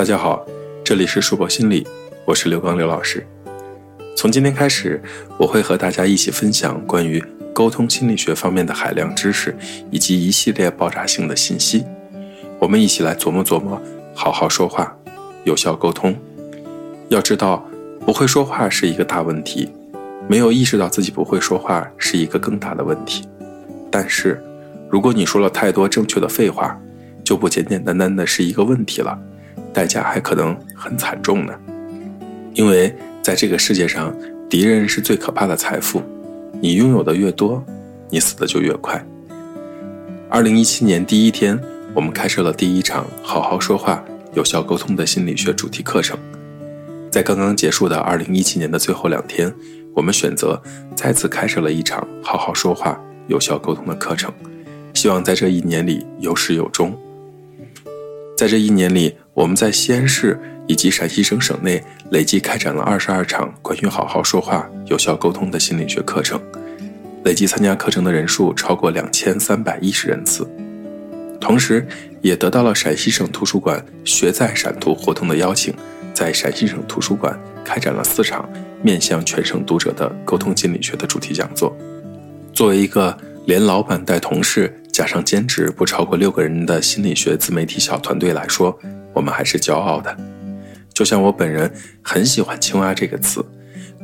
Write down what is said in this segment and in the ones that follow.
大家好，这里是树博心理，我是刘刚刘老师。从今天开始，我会和大家一起分享关于沟通心理学方面的海量知识，以及一系列爆炸性的信息。我们一起来琢磨琢磨，好好说话，有效沟通。要知道，不会说话是一个大问题，没有意识到自己不会说话是一个更大的问题。但是，如果你说了太多正确的废话，就不简简单单的是一个问题了。代价还可能很惨重呢，因为在这个世界上，敌人是最可怕的财富，你拥有的越多，你死的就越快。二零一七年第一天，我们开设了第一场“好好说话，有效沟通”的心理学主题课程。在刚刚结束的二零一七年的最后两天，我们选择再次开设了一场“好好说话，有效沟通”的课程，希望在这一年里有始有终。在这一年里，我们在西安市以及陕西省省内累计开展了二十二场关于好好说话、有效沟通的心理学课程，累计参加课程的人数超过两千三百一十人次。同时，也得到了陕西省图书馆“学在陕图”活动的邀请，在陕西省图书馆开展了四场面向全省读者的沟通心理学的主题讲座。作为一个连老板带同事。加上兼职不超过六个人的心理学自媒体小团队来说，我们还是骄傲的。就像我本人很喜欢“青蛙”这个词，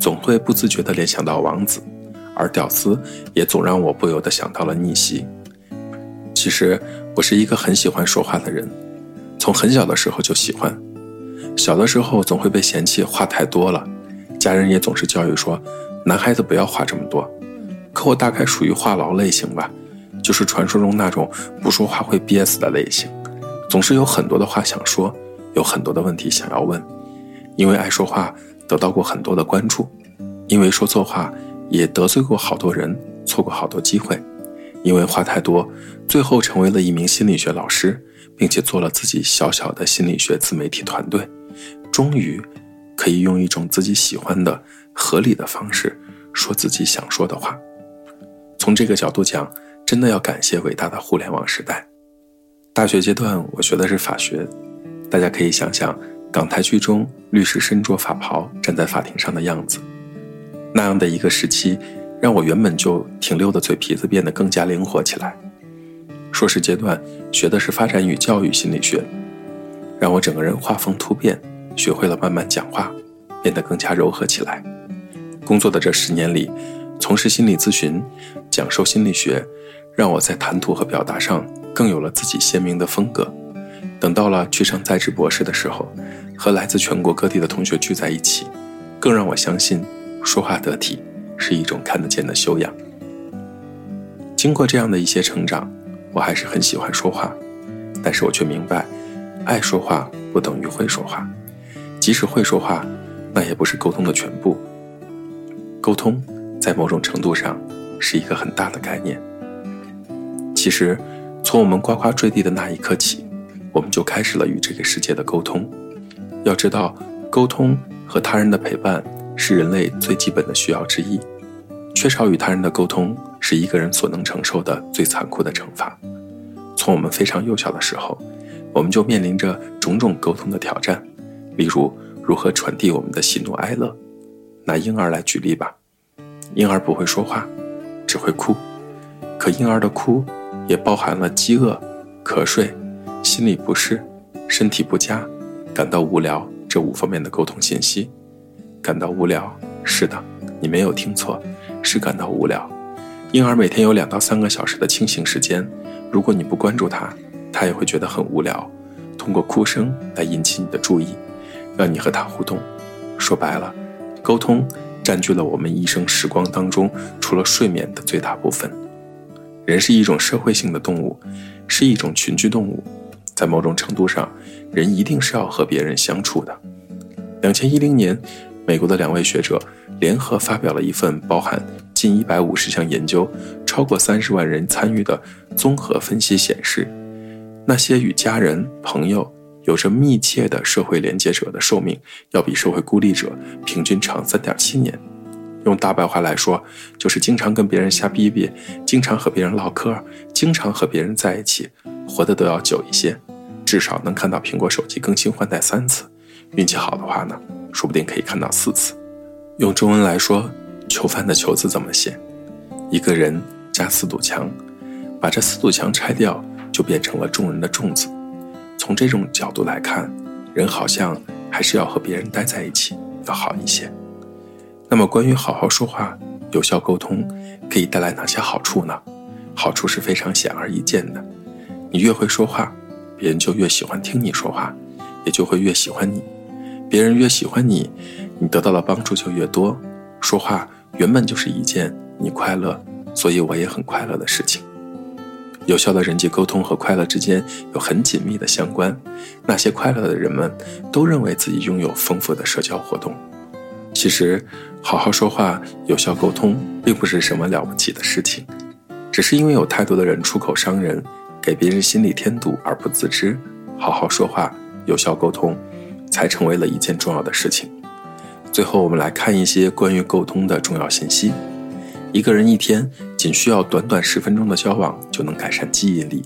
总会不自觉地联想到王子，而“屌丝”也总让我不由得想到了逆袭。其实我是一个很喜欢说话的人，从很小的时候就喜欢。小的时候总会被嫌弃话太多了，家人也总是教育说，男孩子不要话这么多。可我大概属于话痨类型吧。就是传说中那种不说话会憋死的类型，总是有很多的话想说，有很多的问题想要问。因为爱说话，得到过很多的关注；因为说错话，也得罪过好多人，错过好多机会。因为话太多，最后成为了一名心理学老师，并且做了自己小小的心理学自媒体团队。终于，可以用一种自己喜欢的、合理的方式说自己想说的话。从这个角度讲。真的要感谢伟大的互联网时代。大学阶段，我学的是法学，大家可以想想港台剧中律师身着法袍站在法庭上的样子。那样的一个时期，让我原本就挺溜的嘴皮子变得更加灵活起来。硕士阶段学的是发展与教育心理学，让我整个人画风突变，学会了慢慢讲话，变得更加柔和起来。工作的这十年里，从事心理咨询，讲授心理学。让我在谈吐和表达上更有了自己鲜明的风格。等到了去上在职博士的时候，和来自全国各地的同学聚在一起，更让我相信说话得体是一种看得见的修养。经过这样的一些成长，我还是很喜欢说话，但是我却明白，爱说话不等于会说话，即使会说话，那也不是沟通的全部。沟通在某种程度上是一个很大的概念。其实，从我们呱呱坠地的那一刻起，我们就开始了与这个世界的沟通。要知道，沟通和他人的陪伴是人类最基本的需要之一。缺少与他人的沟通，是一个人所能承受的最残酷的惩罚。从我们非常幼小的时候，我们就面临着种种沟通的挑战，例如如何传递我们的喜怒哀乐。拿婴儿来举例吧，婴儿不会说话，只会哭，可婴儿的哭。也包含了饥饿、瞌睡、心理不适、身体不佳、感到无聊这五方面的沟通信息。感到无聊，是的，你没有听错，是感到无聊。婴儿每天有两到三个小时的清醒时间，如果你不关注他，他也会觉得很无聊。通过哭声来引起你的注意，让你和他互动。说白了，沟通占据了我们一生时光当中除了睡眠的最大部分。人是一种社会性的动物，是一种群居动物，在某种程度上，人一定是要和别人相处的。两千一零年，美国的两位学者联合发表了一份包含近一百五十项研究、超过三十万人参与的综合分析显示，那些与家人、朋友有着密切的社会连接者的寿命，要比社会孤立者平均长三点七年。用大白话来说，就是经常跟别人瞎逼逼，经常和别人唠嗑，经常和别人在一起，活得都要久一些。至少能看到苹果手机更新换代三次，运气好的话呢，说不定可以看到四次。用中文来说，“囚犯”的“囚”字怎么写？一个人加四堵墙，把这四堵墙拆掉，就变成了众人的“众”字。从这种角度来看，人好像还是要和别人待在一起要好一些。那么，关于好好说话、有效沟通，可以带来哪些好处呢？好处是非常显而易见的。你越会说话，别人就越喜欢听你说话，也就会越喜欢你。别人越喜欢你，你得到的帮助就越多。说话原本就是一件你快乐，所以我也很快乐的事情。有效的人际沟通和快乐之间有很紧密的相关。那些快乐的人们都认为自己拥有丰富的社交活动。其实，好好说话、有效沟通并不是什么了不起的事情，只是因为有太多的人出口伤人，给别人心里添堵而不自知。好好说话、有效沟通，才成为了一件重要的事情。最后，我们来看一些关于沟通的重要信息。一个人一天仅需要短短十分钟的交往，就能改善记忆力，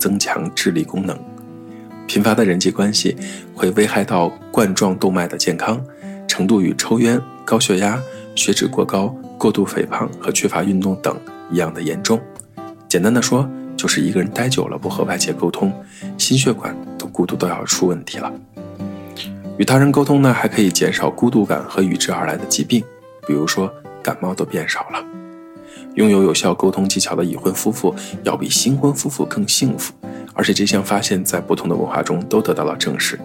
增强智力功能。频繁的人际关系会危害到冠状动脉的健康，程度与抽烟、高血压、血脂过高、过度肥胖和缺乏运动等一样的严重。简单的说，就是一个人待久了不和外界沟通，心血管都孤独都要出问题了。与他人沟通呢，还可以减少孤独感和与之而来的疾病，比如说感冒都变少了。拥有有效沟通技巧的已婚夫妇要比新婚夫妇更幸福，而且这项发现，在不同的文化中都得到了证实。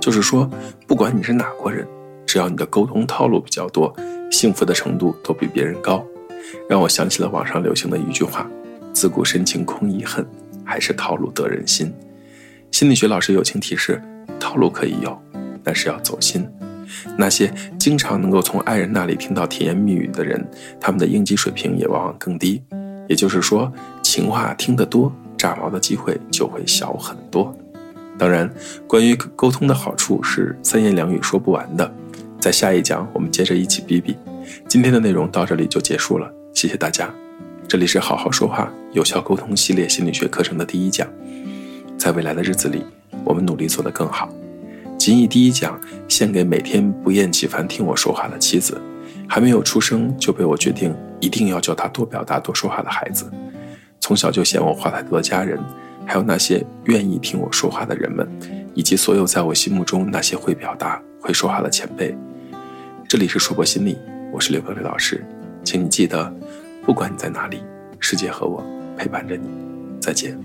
就是说，不管你是哪国人，只要你的沟通套路比较多，幸福的程度都比别人高。让我想起了网上流行的一句话：“自古深情空遗恨，还是套路得人心。”心理学老师友情提示：套路可以有，但是要走心。那些经常能够从爱人那里听到甜言蜜语的人，他们的应激水平也往往更低。也就是说，情话听得多，炸毛的机会就会小很多。当然，关于沟通的好处是三言两语说不完的。在下一讲，我们接着一起比比。今天的内容到这里就结束了，谢谢大家。这里是好好说话、有效沟通系列心理学课程的第一讲。在未来的日子里，我们努力做得更好。仅以第一讲献给每天不厌其烦听我说话的妻子，还没有出生就被我决定一定要教他多表达、多说话的孩子，从小就嫌我话太多的家人，还有那些愿意听我说话的人们，以及所有在我心目中那些会表达、会说话的前辈。这里是硕博心理，我是刘格瑞老师，请你记得，不管你在哪里，世界和我陪伴着你。再见。